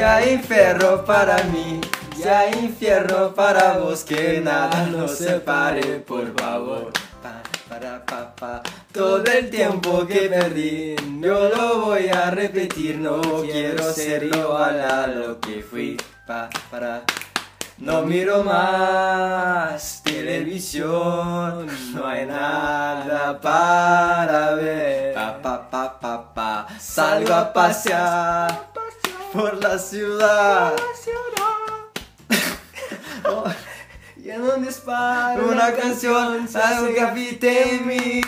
sea infierno para mí, sea infierno para vos, que nada nos separe, por favor. Pa, para, pa, pa. Todo el tiempo que perdí, yo lo voy a repetir, no quiero ser igual a lo que fui. Pa, para. No miro más televisión, no hay nada para ver. Pa, pa, pa, pa, pa. Salgo a pasear por la ciudad. Y en un disparo Una canción, algo que habite en mí.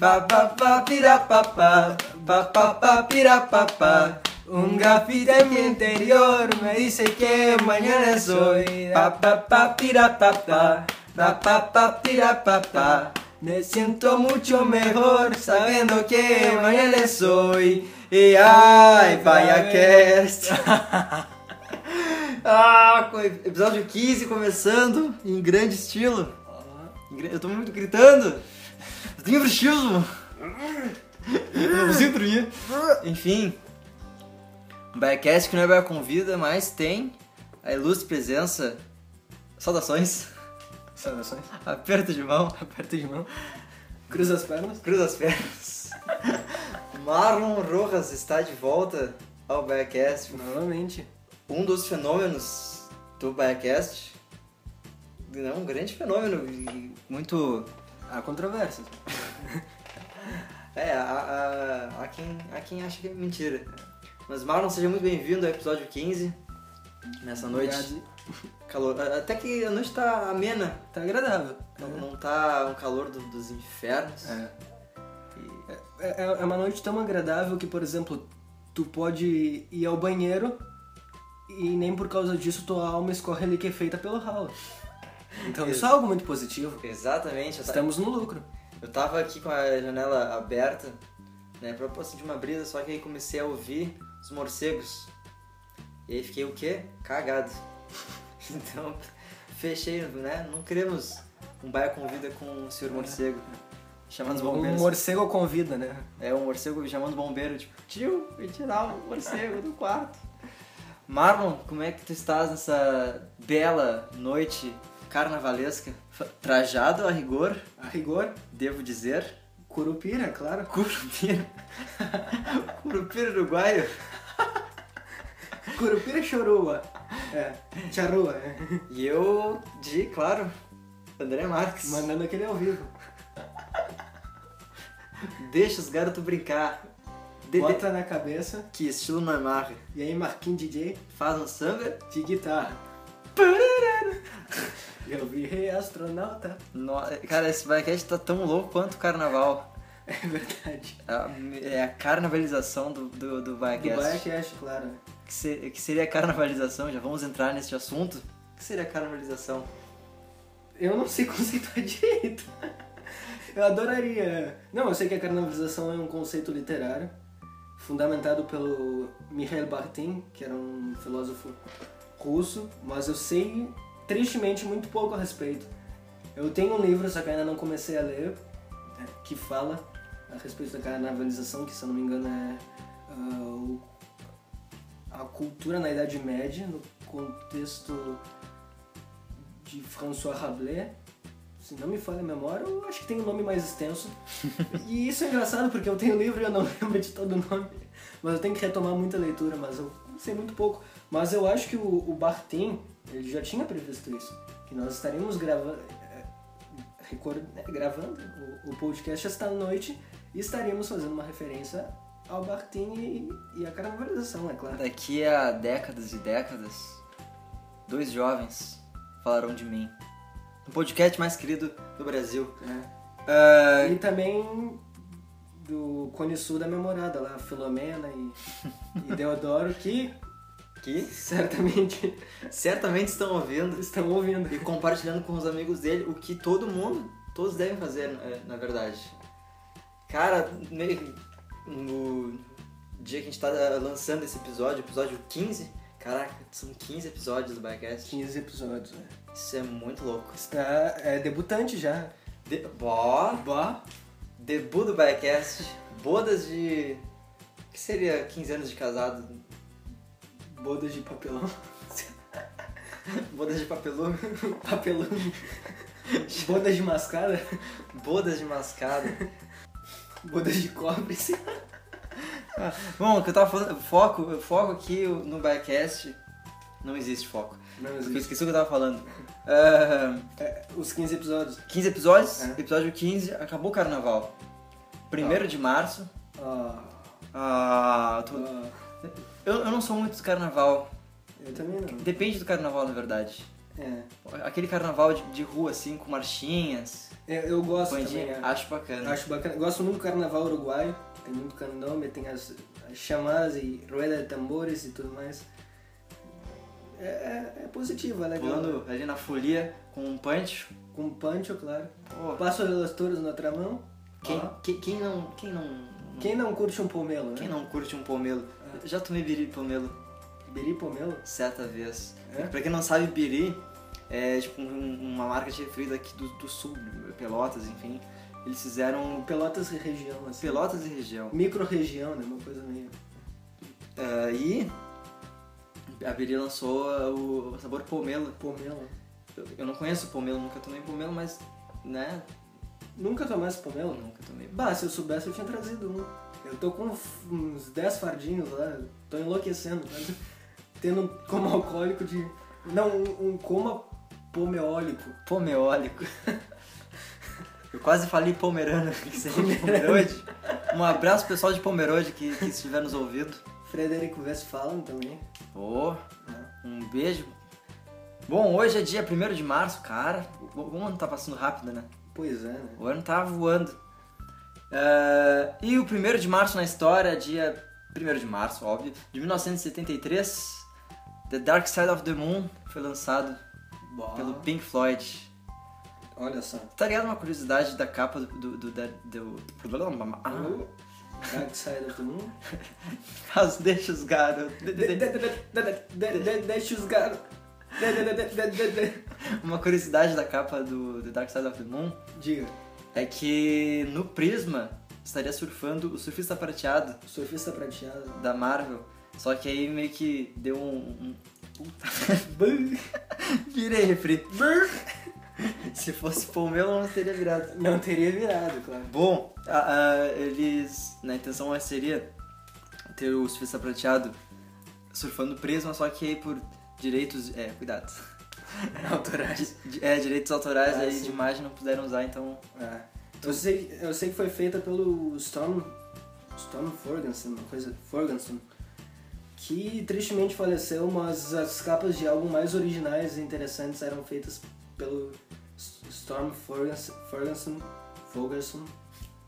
Pa, pa, pa, pira, pa, pa. Pa, pa, pa, pira, pa, pa. Un grafite en mi interior me dice que mañana soy. Pa, pa, pa, pira, pa, pa. Pa, pa, pa, pira, pa, pa. Me siento mucho mejor sabiendo que mañana soy. E ai, vaya cast. ah, episódio 15 começando em grande estilo. Eu tô muito gritando. Eu tenho bruxismo. Eu não consigo dormir. Enfim. Um Biacast que não é Baia Convida, mas tem a ilustre presença. Saudações. Saudações. Aperto de mão. Aperta de mão. Cruza as pernas. Cruza as pernas. Marlon Rojas está de volta ao Biacast. Novamente. um dos fenômenos do Biacast. Não, um grande fenômeno e muito. Há controvérsias. É, há, há, há quem, há quem acha que é mentira. Mas Marlon, seja muito bem-vindo ao episódio 15. Nessa noite. Obrigado. Calor. Até que a noite tá amena. Tá agradável. Não, não tá um calor do- dos infernos. É. É, é- é uma noite tão agradável que, por exemplo, tu pode ir ao banheiro e nem por causa disso tua alma escorre ali que é feita pelo ralo. Então isso é algo muito positivo. Exatamente. Estamos no lucro. eu tava aqui com a janela aberta, né, pra pô, sentir uma brisa, só que aí comecei a ouvir os morcegos. E aí fiquei o quê? Cagado. Então, fechei, né? Não queremos um baia convida com o senhor morcego. Chamando os Um bombeiros. morcego convida, né? É, um morcego chamando o bombeiro, tipo, tio, vem tirar o morcego do quarto. Marlon, como é que tu estás nessa bela noite carnavalesca? Trajado a rigor, A rigor, devo dizer. curupira, claro. Curupira. Curupira uruguaio. Curupira chorua. É, charrua. é. E eu de, claro, André Marques. Mandando aquele ao vivo. Deixa os garotos brincar. De, Bota na cabeça. Que estilo normal. E aí, Marquinhos DJ Faz um samba. de guitarra. Eu virei astronauta. No- Cara, esse podcast tá tão louco quanto o carnaval. É verdade. A- É a carnavalização do, do, do Do Biacast. Biacast, claro. que, se- que seria a carnavalização? Já vamos entrar nesse assunto. O que seria a carnavalização? Eu não sei conceituar direito. Eu adoraria. Não, eu sei que a carnavalização é um conceito literário fundamentado pelo Mikhail Bakhtin, que era um filósofo russo, mas eu sei tristemente muito pouco a respeito. Eu tenho um livro, só que ainda não comecei a ler, é, que fala a respeito da carnavalização, que se eu não me engano é o- a cultura na Idade Média, no contexto de François Rabelais. Se não me falha a memória, eu acho que tem um nome mais extenso. e isso é engraçado porque eu tenho livro e eu não lembro de todo o nome. Mas eu tenho que retomar muita leitura, mas eu sei muito pouco. Mas eu acho que o, o Bartin, ele já tinha previsto isso. Que nós estaríamos gravando, record, né, gravando o, o podcast esta noite e estaríamos fazendo uma referência ao Bartin e, e a carnavalização, é claro. Daqui a décadas e décadas, dois jovens falarão de mim. O podcast mais querido do Brasil. Ah, E também do Cone Sul da memorada lá, Filomena e, e Deodoro, que que certamente certamente estão ouvindo estão ouvindo. e compartilhando com os amigos dele o que todo mundo, todos devem fazer, é, na verdade. Cara, no dia que a gente tá lançando esse episódio, episódio 15, caraca, são 15 episódios do Biacast. 15 episódios, né? Isso é muito louco. Está é debutante já. De... Bó, Bah. debut do Biacast, bodas de... O que seria 15 anos de casado? Bodas de papelão. Bodas de papelume. Papelume. Bodas de mascada. Bodas de mascada. Bodas de cobre. sim. Bom, o que eu tava falando, foco, foco aqui no Biacast. Não existe foco. Não Eu existe. esqueci o que eu tava falando. Ah, É, os 15 episódios. 15 episódios, É. episódio 15, acabou o carnaval. Primeiro de março. Ah, Ah, tô- ah, eu, eu não sou muito do carnaval. eu também não. Depende do carnaval, na verdade. É. Aquele carnaval de, de rua, assim, com marchinhas, Eu, eu gosto bandinha, também. é. acho bacana. Acho bacana. Gosto muito do carnaval uruguaio. Tem muito candombe, tem as, as chamadas e rueda de tambores e tudo mais. É, é, é positivo, é legal. Pulando ali na folia com um punch. Com pancho, claro. Pô, Passo as touras na outra mão. quem, Ó. quem, quem não. Quem não. Quem não curte um pomelo, né? Quem não curte um pomelo? Eu Já tomei biri pomelo Biri pomelo? certa vez. É? Pra quem não sabe, biri é tipo um- uma marca de refri daqui do, do sul, Pelotas, enfim. Eles fizeram Pelotas e região, assim. Pelotas e região. Micro-região, né? Uma coisa meio... Ah, e a biri lançou o, sabor pomelo. Pomelo. Eu, eu não conheço pomelo, nunca tomei pomelo, mas, né, Nunca tomasse pomelo? nunca tomei. Bah, se eu soubesse eu tinha trazido um. Eu tô com uns 10 fardinhos lá, tô enlouquecendo, tá? Tendo como alcoólico de. Não, um, um coma pomeólico. Pomeólico. Eu quase falei pomerano, que seria Pomerode. Um abraço pessoal de Pomerode que, que estiver nos ouvindo. Frederico Westphalen também. Ô, um beijo. Bom, hoje é dia 1 de março, cara. O, ano tá passando rápido, né? Pois é, né? O ano tá voando. É, e o 1 de março na história, dia 1 de março, óbvio, de 1973, The Dark Side of the Moon foi lançado pelo Pink Floyd. Olha só. Tá ligado uma curiosidade da capa do. do, do, da- do- ah, O Dark Side of the Moon. mas deixa os garotos. De- de- de- de- de- de- Deixa os de- Uma curiosidade da capa do The Dark Side of the Moon Diga, é que no Prisma estaria surfando o surfista prateado surfista prateado. da Marvel. Só que aí meio que deu um. um... Puta. Virei refri. Se fosse pomelo, não teria virado. Não teria virado, claro. Bom, a- a- eles. Na intenção seria ter o surfista prateado surfando prisma, só que aí por direitos. É, cuidado. Autorais. É, direitos autorais Ah, aí sim. de imagem não puderam usar, então. É. Eu sei, eu sei que foi feita pelo Storm, Storm Ferguson, uma coisa, Ferguson, que tristemente faleceu, mas as capas de álbum mais originais e interessantes eram feitas pelo Storm Ferguson, Ferguson,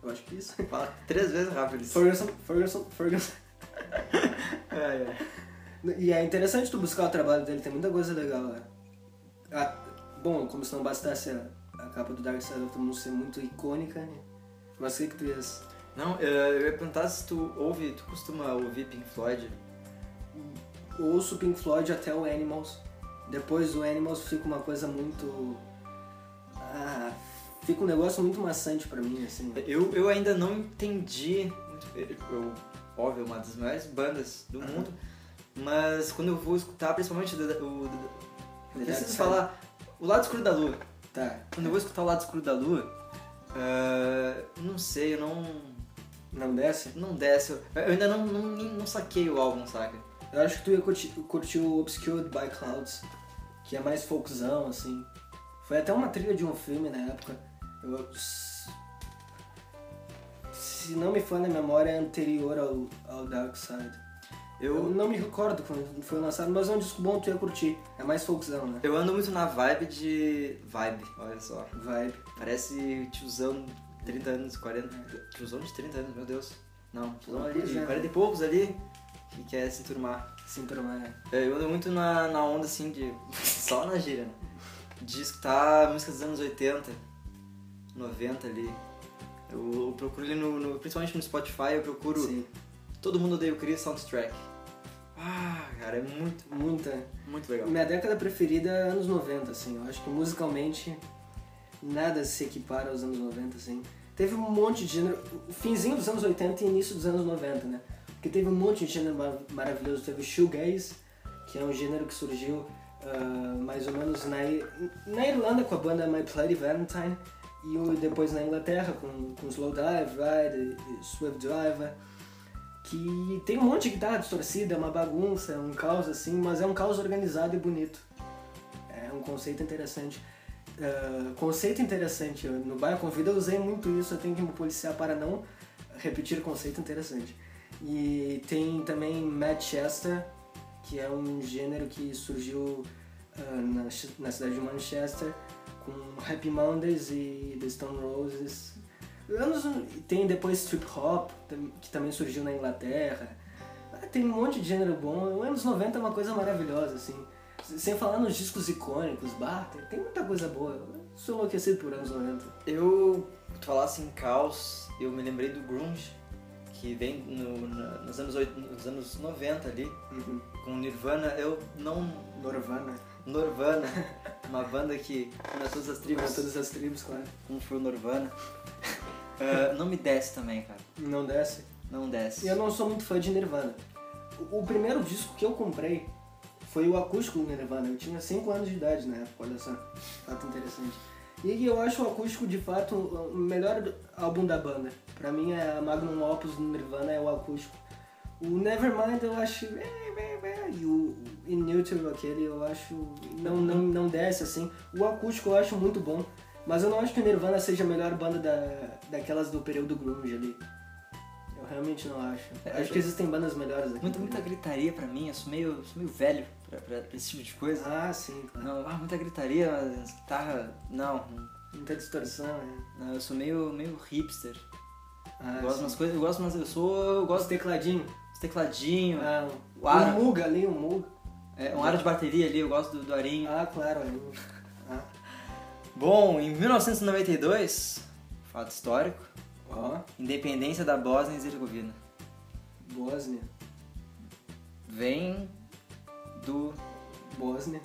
eu acho que é isso. Fala três vezes rápido isso. Ferguson, Ferguson, Ferguson. É, é. E é interessante tu buscar o trabalho dele, tem muita coisa legal. né? Ah, bom, como se não bastasse a, a capa do Dark Side of the Moon ser muito icônica, né? Mas o que que tu ias... Não, eh, eu ia perguntar se tu ouve, tu costuma ouvir Pink Floyd? Ouço Pink Floyd até o Animals. Depois do Animals fica uma coisa muito. Ah, fica um negócio muito maçante pra mim, assim. Eu, eu ainda não entendi. Eu, óbvio, uma das maiores bandas do Aham. mundo, mas quando eu vou escutar, principalmente o. o, o preciso falar o lado escuro da lua. Tá. Quando eu vou escutar o lado escuro da lua, eh, não sei, eu não. Não desce? Não desce. Eu ainda não, não, não saquei o álbum, saca? Eu acho que tu ia curtir, curtir o Obscured by Clouds, que é mais folkzão, assim. Foi até uma trilha de um filme na época. Eu, se não me falha a memória, é anterior ao, ao Dark Side. Eu Eu, não me recordo quando foi lançado, mas é um disco bom, tu ia curtir. É mais folkzão, né? eu ando muito na vibe de. Vibe, olha só. Vibe. Parece tiozão, 30 anos, 40. Tiozão de 30 anos, meu Deus. Não, tiozão ali de é. 40 e poucos ali que quer se turmar. Sim, turma. É, Eu ando muito na, na onda assim de. Só na gíria, né? De escutar músicas dos anos 80, 90 ali. Eu, eu procuro ali no, no- Principalmente no Spotify, eu procuro Sim. Todo Mundo Odeia o Chris Soundtrack. Ah, cara, é muito, Muita. muito legal. Minha década preferida é anos 90, assim. Eu acho que musicalmente nada se equipara aos anos 90, assim. Teve um monte de gênero. O finzinho dos anos 80 e início dos anos 90, né? Porque teve um monte de gênero mar- maravilhoso. Teve shoegaze, que é um gênero que surgiu ah, mais ou menos na, na Irlanda com a banda My Bloody Valentine e o- depois na Inglaterra com, com Slow Dive, Ride e Swift Driver. Que tem um monte de guitarra distorcida, é uma bagunça, é um caos assim, mas é um caos organizado e bonito. É um conceito interessante. Ah, conceito interessante. No Baia Convida eu usei muito isso, eu tenho que me policiar para não repetir conceito interessante. E tem também Manchester, que é um gênero que surgiu ah, na, na cidade de Manchester com Happy Mondays e The Stone Roses. Anos, tem depois Trip Hop, que também surgiu na Inglaterra. Ah, Tem um monte de gênero bom. O anos 90 é uma coisa maravilhosa, assim. Sem falar nos discos icônicos, tem, tem muita coisa boa. Eu sou enlouquecido por anos 90. Eu, tu falasse em caos, eu me lembrei do grunge, que vem no- na- nos, anos, nos anos 90 ali, Uhum. com Nirvana. Eu não... Norvana. Nirvana, uma banda que une todas as tribos, todas as tribos, claro. como foi o Nirvana. Ah, não me desce também, cara. Não desce. Não desce. E eu não sou muito fã de Nirvana. O, o primeiro disco que eu comprei foi o acústico do Nirvana. Eu tinha 5 anos de idade na época, olha só. Fato interessante. E eu acho o acústico de fato o melhor álbum da banda. Pra mim é a Magnum Opus do Nirvana é o acústico. O Nevermind eu acho. E o In Neutral aquele eu acho. Não, não, não desce assim. O acústico eu acho muito bom. Mas eu não acho que o Nirvana seja a melhor banda da, daquelas do período grunge ali. Eu realmente não acho. É, acho que existem bandas melhores aqui. Muita, muita gritaria pra mim, eu sou meio, sou meio velho pra, pra- esse tipo de coisa. Ah, sim, claro. Não, ah, muita gritaria, mas guitarra. Não, Muita distorção, né? não, eu sou meio, meio hipster. Ah, eu gosto sim. umas coisas, eu gosto, mas eu sou. Eu Os gosto tecladinhos. dos tecladinhos, Ah, O ar- um Muga ali, um Muga. é, um aro de bateria ali, eu gosto do, do arinho. Ah, claro. ali. Ah. Bom, em 1992, fato histórico, Ó, independência da Bósnia e Herzegovina. Bósnia. Vem do. Bósnia.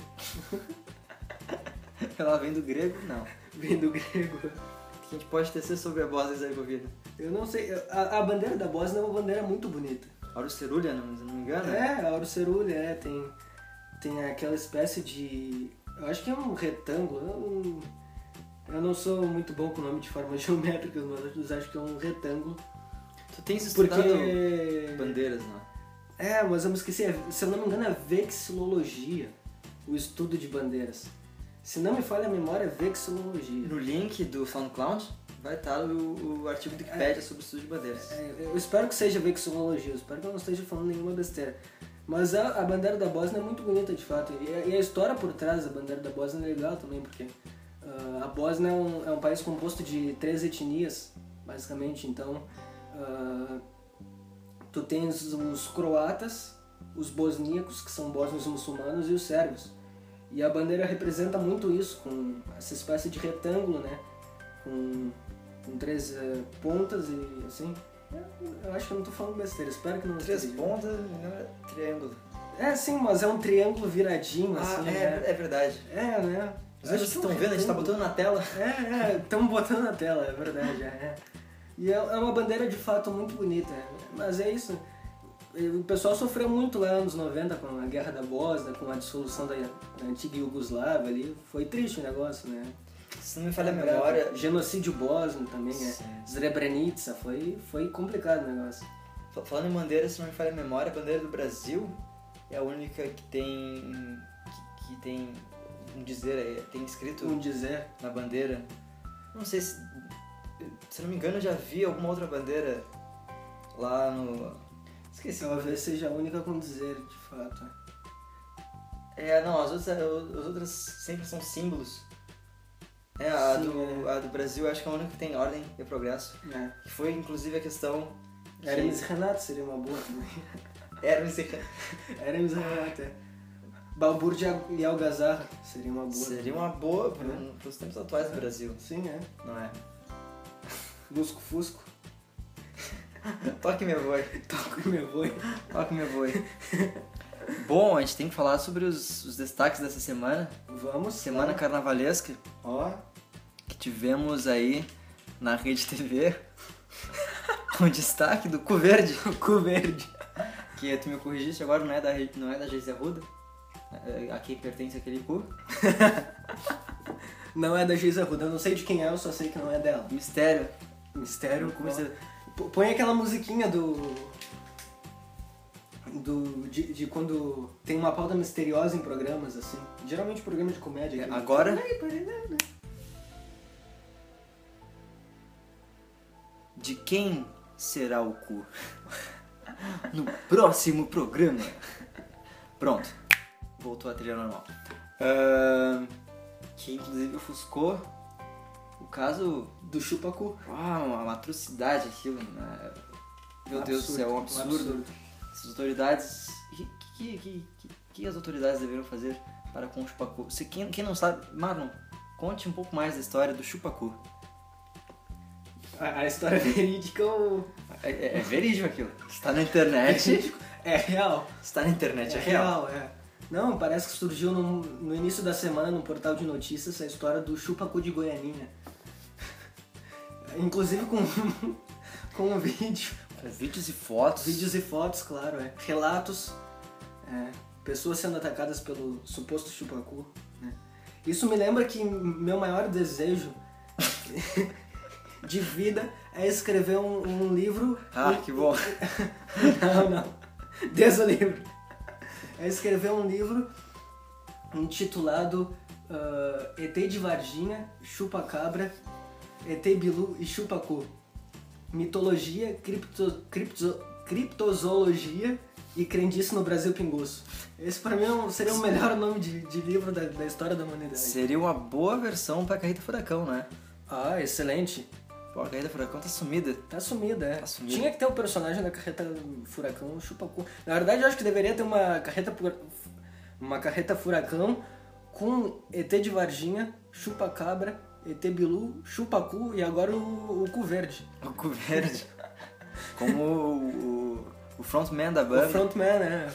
Ela vem do grego? Não. Vem do grego. O que a gente pode tecer sobre a Bósnia e Herzegovina? Eu não sei. A, a bandeira da Bósnia é uma bandeira muito bonita. Auro Cerulha, não, se não me engano? É, a Cerulha, é. Tem, tem aquela espécie de. Eu acho que é um retângulo. Eu não, eu não sou muito bom com o nome de formas geométricas, mas acho que é um retângulo. Tu tens estudado Porque. bandeiras, não? É, mas eu me esqueci. é- Se eu não me engano, é vexilologia o estudo de bandeiras. Se não me falha a memória, é vexilologia. No link do SoundCloud vai estar o, o artigo do Wikipedia sobre o estudo de bandeiras. É, eu espero que seja vexilologia, eu espero que eu não esteja falando nenhuma besteira. Mas a, a bandeira da Bósnia é muito bonita, de fato. E a, e a história por trás da bandeira da Bósnia é legal também, porque ah, a Bósnia é um, é um país composto de três etnias, basicamente. Então, ah, tu tens os croatas, os bosníacos, que são bósnios muçulmanos, e os sérvios. E a bandeira representa muito isso, com essa espécie de retângulo, né? Com, com três eh, pontas e assim. Eu- acho que eu não tô falando besteira, espero que não Três esteja. pontas, triângulo. É, sim, mas é um triângulo viradinho, Ah, assim. é, né? é verdade. É, né? Vocês Acho que estão é vendo, a gente tá retângulo. botando na tela. É, é, estamos botando na tela, é verdade, é. É. E é é uma bandeira de fato muito bonita, mas é isso. O pessoal sofreu muito lá nos anos 90 com a guerra da Bósnia, com a dissolução da, da antiga Iugoslávia ali. Foi triste o negócio, né? Se não me falha a memória. Genocídio bósnio também, é. Srebrenica, foi, foi complicado o negócio. Fa- Falando em bandeira, se não me falha a memória, a bandeira do Brasil é a única que tem. que, que tem um dizer aí, tem escrito Um dizer. na bandeira. Não sei se. Se não me engano, eu já vi alguma outra bandeira lá no. Esqueci. Talvez seja a única com dizer, de fato. É, não, as outras, as outras sempre são símbolos. É, a, Sim, do, é. a do Brasil acho que é a única que tem ordem e progresso. É. Que foi inclusive a questão. que- Hermes Renato seria uma boa também. Hermes e Hermes Renato, é. Balbur e Algazarra seria uma boa. Seria uma boa para É. os tempos atuais do Brasil, Sim, é. não é? Lusco Fusco. Toque meu boi, Toco meu boi. toque meu boi. Bom, a gente tem que falar sobre os, os destaques dessa semana. Vamos. Semana lá. carnavalesca Ó. que tivemos aí na Rede TV. o destaque do Cu Verde. Cu verde. Que tu me corrigiste agora, não é da, não é da Geise Arruda? a quem pertence aquele cu. Não é da Geisa Ruda, eu não sei de quem é, eu só sei que não é dela. Mistério. Mistério. P- Põe aquela musiquinha do. Do, de, de quando tem uma pauta misteriosa em programas, assim. Geralmente programa de comédia. É, agora? De quem será o cu? No próximo programa. Pronto. Voltou a trilha normal. Ahn, que inclusive ofuscou caso. Do chupacu. Ah, uma, atrocidade aquilo. Né? Meu Deus do céu, é um absurdo. As autoridades. O que, que, que, que, as autoridades deveriam fazer para com o chupacu? Você, quem, quem não sabe, Marlon, conte um pouco mais da história do chupacu. A, a história verídica ou. É, é, é verídico aquilo. Está na internet. É real. Está na internet, é, É real. real, é. Não, parece que surgiu no, no início da semana no portal de notícias a história do chupacu de Goianinha. Inclusive com, com um vídeo. Com vídeos e fotos. Vídeos e fotos, claro, é. Relatos. é, pessoas sendo atacadas pelo suposto chupacu. Né? Isso me lembra que meu maior desejo de vida é escrever um, um livro. Ah, que bom. Não, não. Deus o livro. É escrever um livro intitulado ah, ET de Varginha, Chupa Cabra, ET Bilu e Chupacu. Mitologia, cripto, cripto, criptozoologia e crendice no Brasil Pinguço. Esse pra mim é um- seria o melhor nome de, de livro da, da história da humanidade. Seria uma boa versão pra Carreta Furacão, né? Ah, excelente. Pô, a Carreta Furacão tá sumida. Tá sumida, é. Tá sumida. Tinha que ter o personagem da carreta furacão chupacu. Na verdade, eu acho que deveria ter uma carreta uma carreta furacão com ET de Varginha, chupa-cabra, ET Bilu, chupacu e agora o, o cu verde. O cu verde. Como o, o, o frontman da O banda. frontman, né?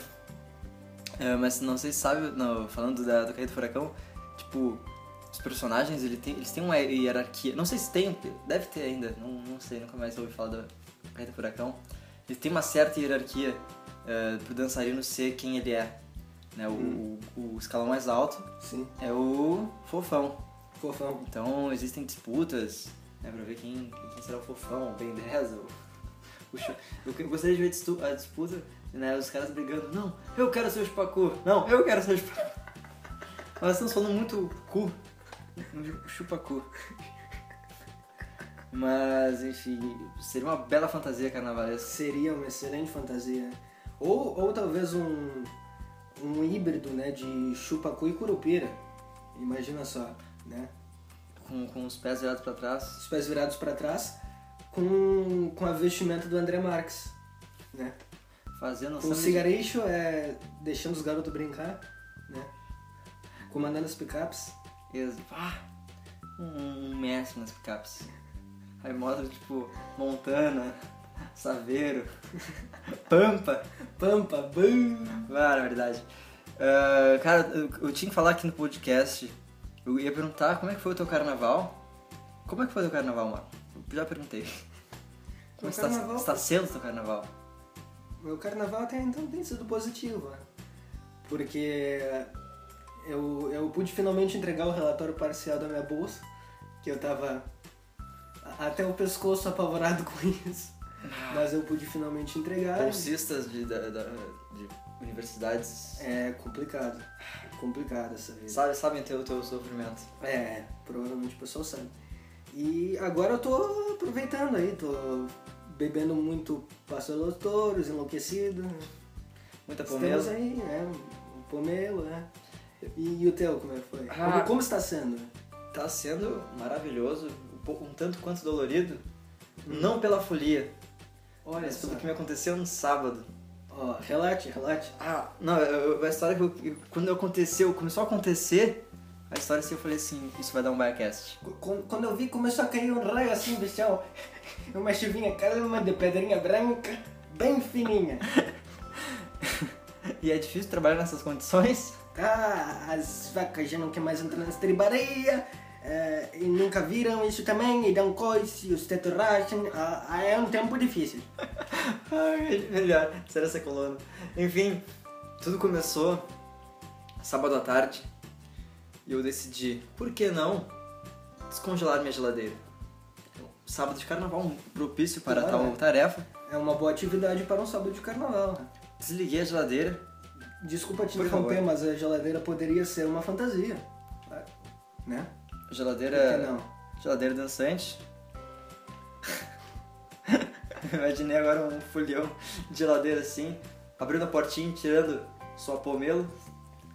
É, mas não sei se sabe, não, falando da, do Carreta Furacão, tipo, os personagens ele tem, eles têm uma hierarquia. Não sei se tem, deve ter ainda, não, não sei, nunca mais ouvi falar da Carreta Furacão. Eles têm uma certa hierarquia é, pro dançarino ser quem ele é. Né? O, o, o escalão mais alto Sim, é o fofão. Fofão. Então existem disputas né, pra ver quem, quem será o fofão, o Ben 10, o, o Eu gostaria de ver a disputa, né, os caras brigando. Não, eu quero ser o chupacu. Não, eu quero ser o chupacu. Nós estamos falando muito cu. Chupacu. Mas, enfim, seria uma bela fantasia carnavalesca. Seria uma excelente fantasia. Ou, ou talvez um, um híbrido, né, de chupacu e curupira. Imagina só, né? Com, com os pés virados pra trás. os pés virados para trás, com, com a vestimenta do André Marques, né? Fazendo Com o samba de- é, deixando os garotos brincar, né? Comandando as picapes. Ex- Ah, um, um mestre nas picapes. Aí mostra, tipo, Montana, Saveiro, Pampa. Pampa, bum! Ah, verdade. Ah, cara, eu, eu tinha que falar aqui no podcast. Eu ia perguntar como é que foi o teu carnaval. Como é que foi o teu carnaval, mano? Eu já perguntei. Como Meu está, carnaval está sendo o teu carnaval? Meu carnaval até então tem sido positivo, né? Porque eu, eu pude finalmente entregar o relatório parcial da minha bolsa, que eu tava até o pescoço apavorado com isso. Mas eu pude finalmente entregar. Bolsistas de, da- da- de universidades É complicado. Complicado essa vida. sabe, sabem ter o teu sofrimento. É, provavelmente o pessoal sabe. E agora eu tô aproveitando aí, tô bebendo muito Pastor dos Touros, enlouquecido. Muita Estamos pomelo. aí, né? Um pomelo, né? E, e o teu, como é que foi? Ah. Como, como está sendo? Tá sendo maravilhoso, um pouco- um tanto quanto dolorido. Não pela folia, Olha mas só. pelo que me aconteceu no sábado. Ó, relate, relate. Ah, não, eu- a história que eu- quando aconteceu, começou a acontecer, a história assim, eu falei assim, isso vai dar um biocast. Qu- Quando eu vi, começou a cair um raio assim do céu. Uma chuvinha calma de pedrinha branca, bem fininha. E é difícil trabalhar nessas condições. Ah, as vacas já não querem mais entrar na estribaria. Eh, e nunca viram isso também, e dão coice, os tetos racham. Ah, ah, é um tempo difícil. Ai, melhor, será essa coluna. Enfim, tudo começou sábado à tarde, e eu decidi, por que não descongelar minha geladeira? Sábado de carnaval, um propício para Claro, tal né? tarefa. É uma boa atividade para um sábado de carnaval. Desliguei a geladeira, Desculpa te Por interromper, favor. mas a geladeira poderia ser uma fantasia. Né? Geladeira, não? geladeira dançante. Imaginei agora um folhão de geladeira assim, abrindo a portinha, tirando sua pomelo,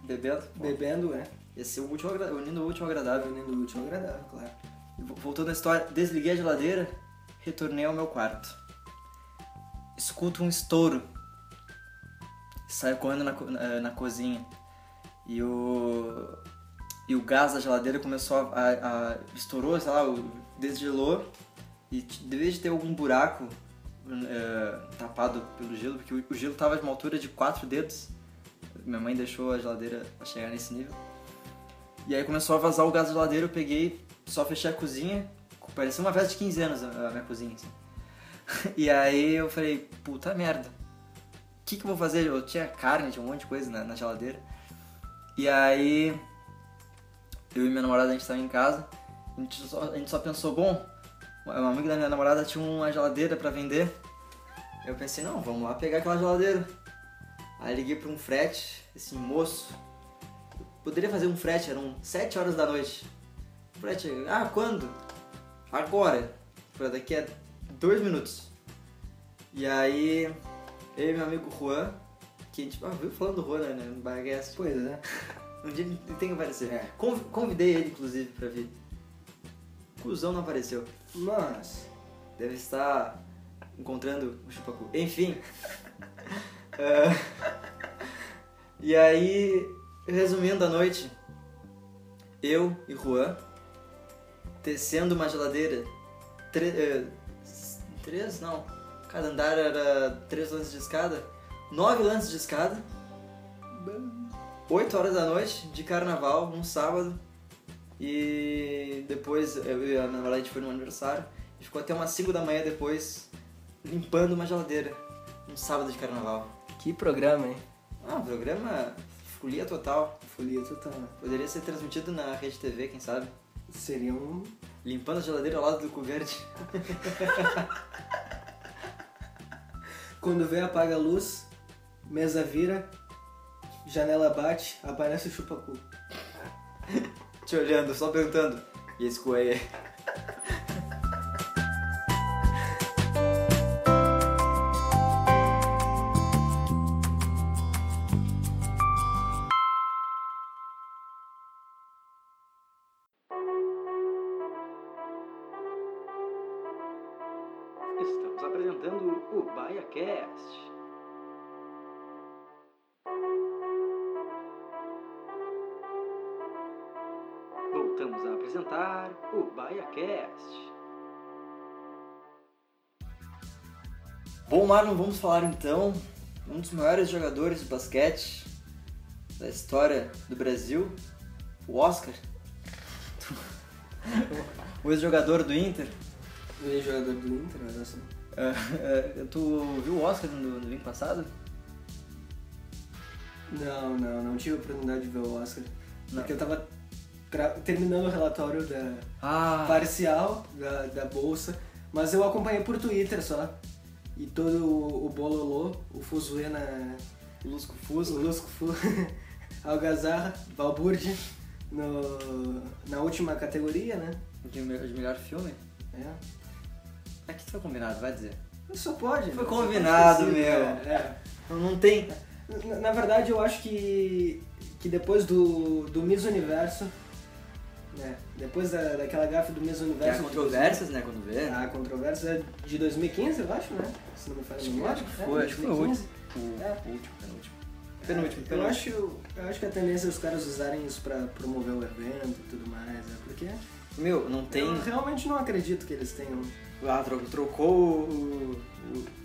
bebendo. Bebendo, é. Ia ser o último, agra- unindo o último agradável. Unindo o último agradável, claro. Vo- Voltando à história, desliguei a geladeira, retornei ao meu quarto. Escuto um estouro. Saio correndo na, co- na, na cozinha. E o. E o gás da geladeira começou a. a- a- estourou, sei lá, desgelou. E t- devia de ter algum buraco eh, tapado pelo gelo, porque o, o gelo tava de uma altura de quatro dedos. Minha mãe deixou a geladeira chegar nesse nível. E aí começou a vazar o gás da geladeira, eu peguei, só fechei a cozinha, parecia uma festa de 15 anos a minha cozinha, assim. E aí eu falei, puta merda, o que que eu vou fazer? Eu tinha carne, tinha um monte de coisa na, na geladeira. E aí, eu e minha namorada, a gente tava em casa, a gente só, a gente só pensou, bom, uma amiga da minha namorada tinha uma geladeira pra vender. Eu pensei, não, vamos lá pegar aquela geladeira. Aí liguei pra um frete, assim, moço, poderia fazer um frete, eram 7 horas da noite. O frete, ah, quando? Agora. Foi daqui a dois minutos. E aí, eu e meu amigo Juan, que a gente ah, viu falando do Juan né, no Bagasse. Pois é. Um dia ele tem que aparecer. É. Conv- Convidei ele, inclusive, pra vir. Cusão não apareceu. Mas, Deve estar encontrando o chupacu. Enfim. Ah, e aí, resumindo a noite, eu e Juan tecendo uma geladeira. Tre eh, s- três? Não. Cada andar era três lances de escada. Nove lances de escada. 8 horas da noite de carnaval, num sábado. E depois eu e a minha namorada foi no aniversário. E ficou até umas 5 da manhã depois limpando uma geladeira. Num sábado de carnaval. que programa, hein? Ah, um programa folia total. Folia total. Poderia ser transmitido na Rede TV, quem sabe? Seria um. Limpando a geladeira ao lado do cu verde. Quando vê, apaga a luz, mesa vira, janela bate, aparece o chupacu. Te olhando, só perguntando. E esse cu Bom, Marlon, vamos falar então um dos maiores jogadores de basquete da história do Brasil, o Oscar. o ex-jogador do Inter. O ex-jogador do Inter, mas assim. Ah, ah, tu viu o Oscar no, domingo passado? Não, não, não tive a oportunidade de ver o Oscar. Não. Porque eu tava terminando o relatório da Ah, parcial da, da bolsa, mas eu acompanhei por Twitter só. E todo o, o bololô, o fuzuê na. Lusco O Fusco. Lusco Fu, Algazarra, Balburde, no, na última categoria, né? De, de melhor filme? É. Aqui foi combinado, vai dizer. Só pode. Foi combinado, meu. é, é. Não, não tem. Na, na verdade, eu acho que, que depois do, do Miss Universo, né? Depois da, daquela gafe do Que Universo. há de controvérsias, né, quando vê. 2000, A controvérsia é de 2015, eu acho, né? Se não me falha Acho que, memória. acho que É, foi, acho que foi o 2015. último. O, É. o último, penúltimo. Penúltimo, Eu penúltimo. acho, eu acho que a tendência é os caras usarem isso pra promover o evento e tudo mais, né? Porque Meu, não tem. eu realmente não acredito que eles tenham Ah, tro- trocou o,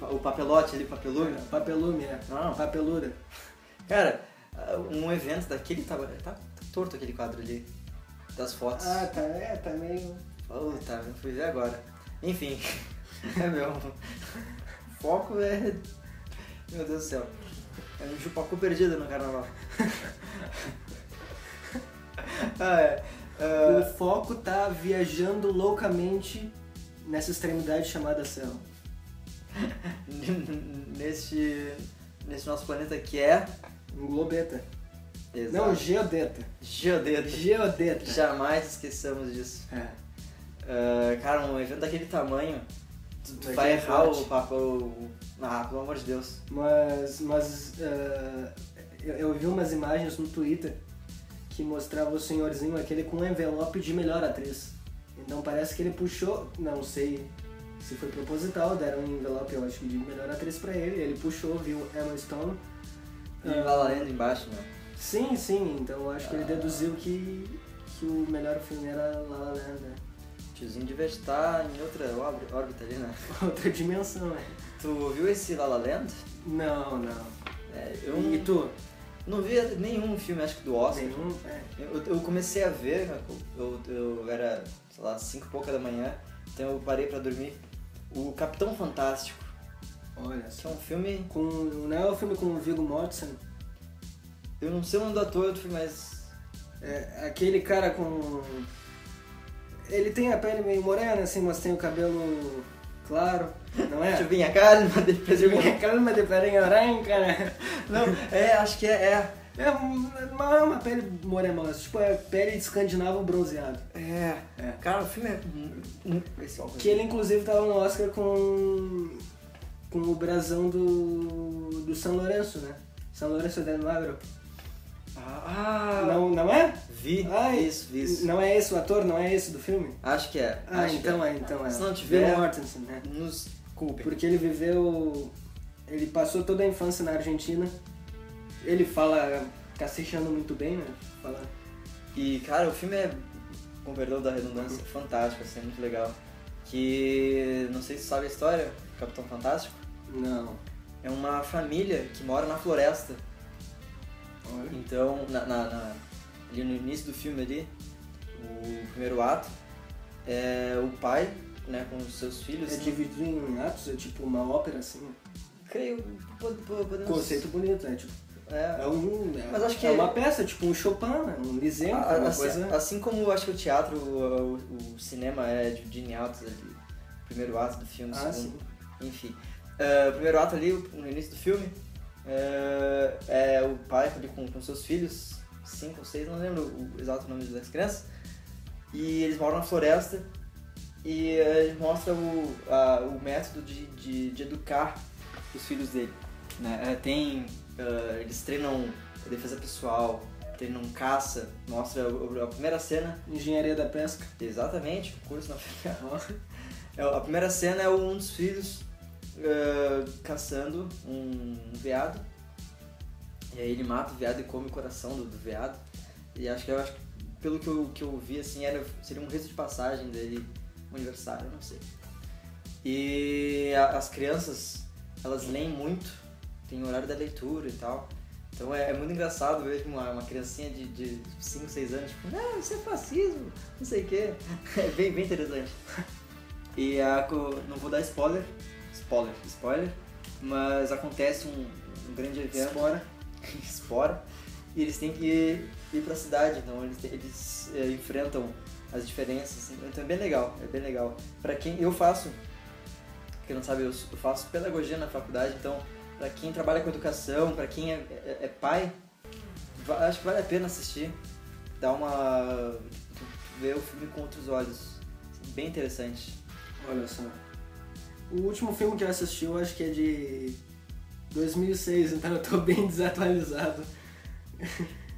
o, o papelote ali, papelume. papelume, é. Não. Papeluda. Cara, um evento daquele tava. Tá, tá torto aquele quadro ali. Das fotos. Ah, tá, é, tá meio. Puta, eu fui ver agora. Enfim. É meu. Foco é. Meu Deus do céu. É um chupacu perdido no carnaval. Ah, é. Ah, O foco tá viajando loucamente nessa extremidade chamada céu. neste, neste nosso planeta que é. Um globeta. Exato. Não, geodeta. Geodeta. Geodeta. Jamais esqueçamos disso. É. Ah, cara, um evento daquele tamanho, tu, tu Daquele vai errar o papo. o- Ah, pelo amor de Deus. Mas, mas ah, eu, eu vi umas imagens no Twitter que mostrava o senhorzinho aquele com um envelope de melhor atriz. Então parece que ele puxou, não sei se foi proposital, deram um envelope, eu acho de melhor atriz pra ele. Ele puxou, viu Emma Stone. E Ah, La La Land embaixo, né? Sim, sim, então eu acho que ele deduziu que, que o melhor filme era La La Land, né? Tiozinho devia estar em outra órbita, ali, né? Outra dimensão, né? Tu viu esse La La Land? Não, não. É, eu E tu? não vi nenhum filme, acho que do Oscar. Nenhum? É. Eu, eu comecei a ver, eu, eu era, sei lá, 5 e pouca da manhã, então eu parei pra dormir. O Capitão Fantástico, Olha que só. é um filme, Com, não é o filme com o Viggo Mortensen? Eu não sei o nome do ator do filme, mas É, aquele cara com. Ele tem a pele meio morena, assim, mas tem o cabelo claro, não é? Deixa eu vir a calma, depois eu Minha calma de pele branca, né? Não, é, acho que é, é. É uma, uma pele morena, mas tipo é pele de escandinavo bronzeado. É, É. cara, o filme é. Esse óculos. Que ele inclusive tava no Oscar com. com o brasão do. do São Lourenço, né? São Lourenço del Magro. Ah, Não, não é? vi. Ai, isso, vi isso. Não é esse o ator? Não é esse do filme? Acho que é. Ah, então é, então é. Se não tiver- Viggo Mortensen, né? Nos culpem. Porque ele viveu. Ele passou toda a infância na Argentina. Ele fala cacechando muito bem, né? Fala. E, cara, o filme é, com perdão da redundância, fantástico, assim, muito legal. Que, não sei se você sabe a história, Capitão Fantástico, Não. é uma família que mora na floresta. Olha. Então, na, na- na- ali no início do filme ali, o primeiro ato, é o pai, né, com os seus filhos. É dividido em atos, é tipo uma ópera assim. Creio, po- po- podemos... Conceito bonito, né? Tipo, É, é um. É, Mas acho que- é uma peça, tipo um Chopin, né? Um Lisendo, A- uma assim, coisa. assim como acho que o teatro, o, o- cinema é dividido em atos ali. Primeiro ato do filme, Ah, segundo. Enfim. Eh, o primeiro ato ali, no início do filme, eh, é o pai ali com, com seus filhos, cinco ou seis, não lembro o exato nome das crianças. E eles moram na floresta e eh, ele mostra o, a- o método de, de, de educar os filhos dele. Né? Eh, tem, eh, eles treinam defesa pessoal, treinam caça, mostra a primeira cena, Engenharia da pesca. exatamente, curso na é, A primeira cena é um dos filhos eh, caçando um veado. E aí ele mata o veado e come o coração do, do veado. E acho que, eu acho que pelo que eu, que eu vi, assim, era, seria um rito de passagem dele, um aniversário, não sei. E a- as crianças, elas leem muito, tem horário da leitura e tal. Então é, é muito engraçado ver uma, uma criancinha de, de 5, 6 anos, tipo, não, isso é fascismo, não sei o quê. É bem, bem interessante. E a, não vou dar spoiler, spoiler, spoiler, mas acontece um, um grande evento, Espora. espora, e eles têm que ir, ir pra cidade, então eles, eles eh, enfrentam as diferenças, então é bem legal, é bem legal. Pra quem eu faço, quem não sabe, eu faço pedagogia na faculdade, então pra quem trabalha com educação, pra quem é, é- é pai, acho que vale a pena assistir, dar uma. ver o filme com outros olhos, bem interessante. Olha só. O último filme que eu assisti eu acho que é de 2006, então eu tô bem desatualizado.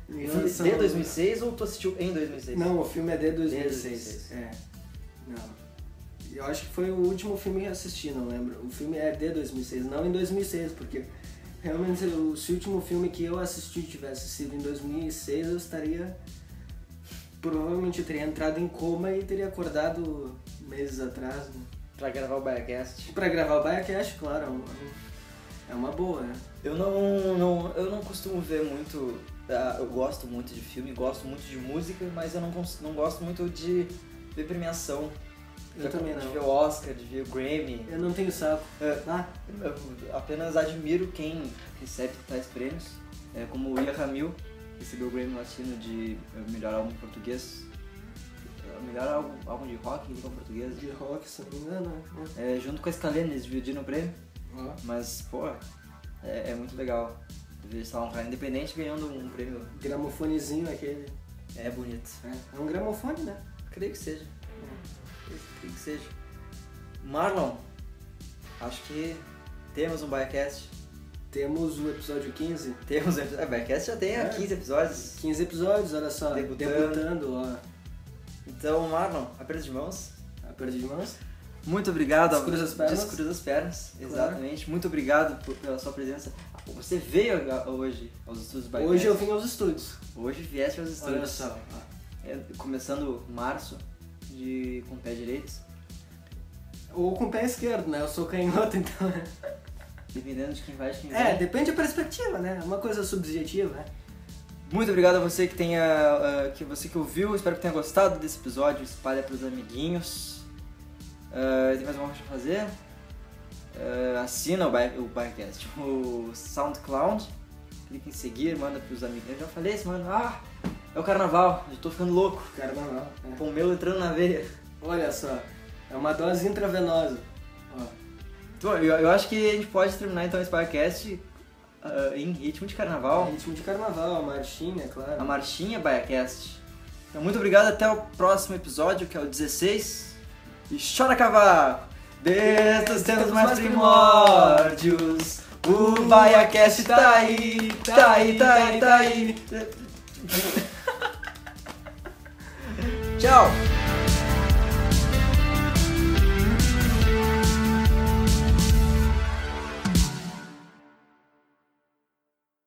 O filme relação- de 2006 ou tu assistiu em 2006? Não, o filme é de 2006. 2006. É. Não. Eu acho que foi o último filme que eu assisti, não lembro. O filme é de 2006, não em 2006, porque realmente se o último filme que eu assisti tivesse sido em 2006, eu estaria. Provavelmente eu teria entrado em coma e teria acordado meses atrás. Né? Pra gravar o Biacast. Pra gravar o Biacast, claro, é uma, é uma boa, né? Eu não, não, eu não costumo ver muito. ah, eu gosto muito de filme, gosto muito de música, mas eu não, não gosto muito de ver premiação. Eu Já também De não. ver o Oscar, de ver o Grammy. Eu não tenho saco. É, Ah, eu apenas admiro quem recebe tais prêmios, é, como o Ian Ramil, recebeu o Grammy Latino de eh, melhor álbum português. Melhor álbum, álbum de rock em língua portuguesa. De rock, se não me engano. né? É, junto com a Scalene, eles dividiram o prêmio. Ó. Mas, pô, é, é muito legal. Eles estavam um cara independente ganhando um prêmio. Gramofonezinho aquele. É bonito. É, é um gramofone, né? Creio que seja. Creio que seja. Marlon, acho que temos um Biacast. Temos o episódio 15. Temos episódio. É, Biacast já tem É. 15 episódios. 15 episódios, olha só. Debutando. Debutando, ó. Então, Marlon, aperto de mãos. Aperto de mãos. Muito obrigado. Descruza as pernas. Descruza as pernas, Claro. exatamente. Muito obrigado por- pela sua presença. Você veio hoje aos estúdios Biacast. Hoje eu vim aos estúdios. Hoje vieste aos estúdios. Olha só. É, começando março, de, com o pé direito. Ou com o pé esquerdo, né? Eu sou canhoto, então. Dependendo de quem vai, de quem É, depende da perspectiva, né? É uma coisa subjetiva, né? Muito obrigado a você que tenha. ah, que você que ouviu, espero que tenha gostado desse episódio. Espalha pros amiguinhos. Ah, tem mais alguma coisa pra fazer? Ah, assina o, Bi- o o SoundCloud. Clica em seguir, manda pros amiguinhos. Eu já falei isso, mano. Ah, é o carnaval, já tô ficando louco. Carnaval. é. Pomelo entrando na veia. Olha só. É uma dose intravenosa. Ó. Bom, eu, eu acho que a gente pode terminar então esse podcast ah, em ritmo de carnaval. Ritmo de carnaval, a marchinha, claro. a Marchinha Baiacast. Então, muito obrigado. Até o próximo episódio, que é o 16. E chora cavaco! Desde os tempos mais primórdios, o Baiacast tá aí, tá aí, tá aí, tá aí. Tchau!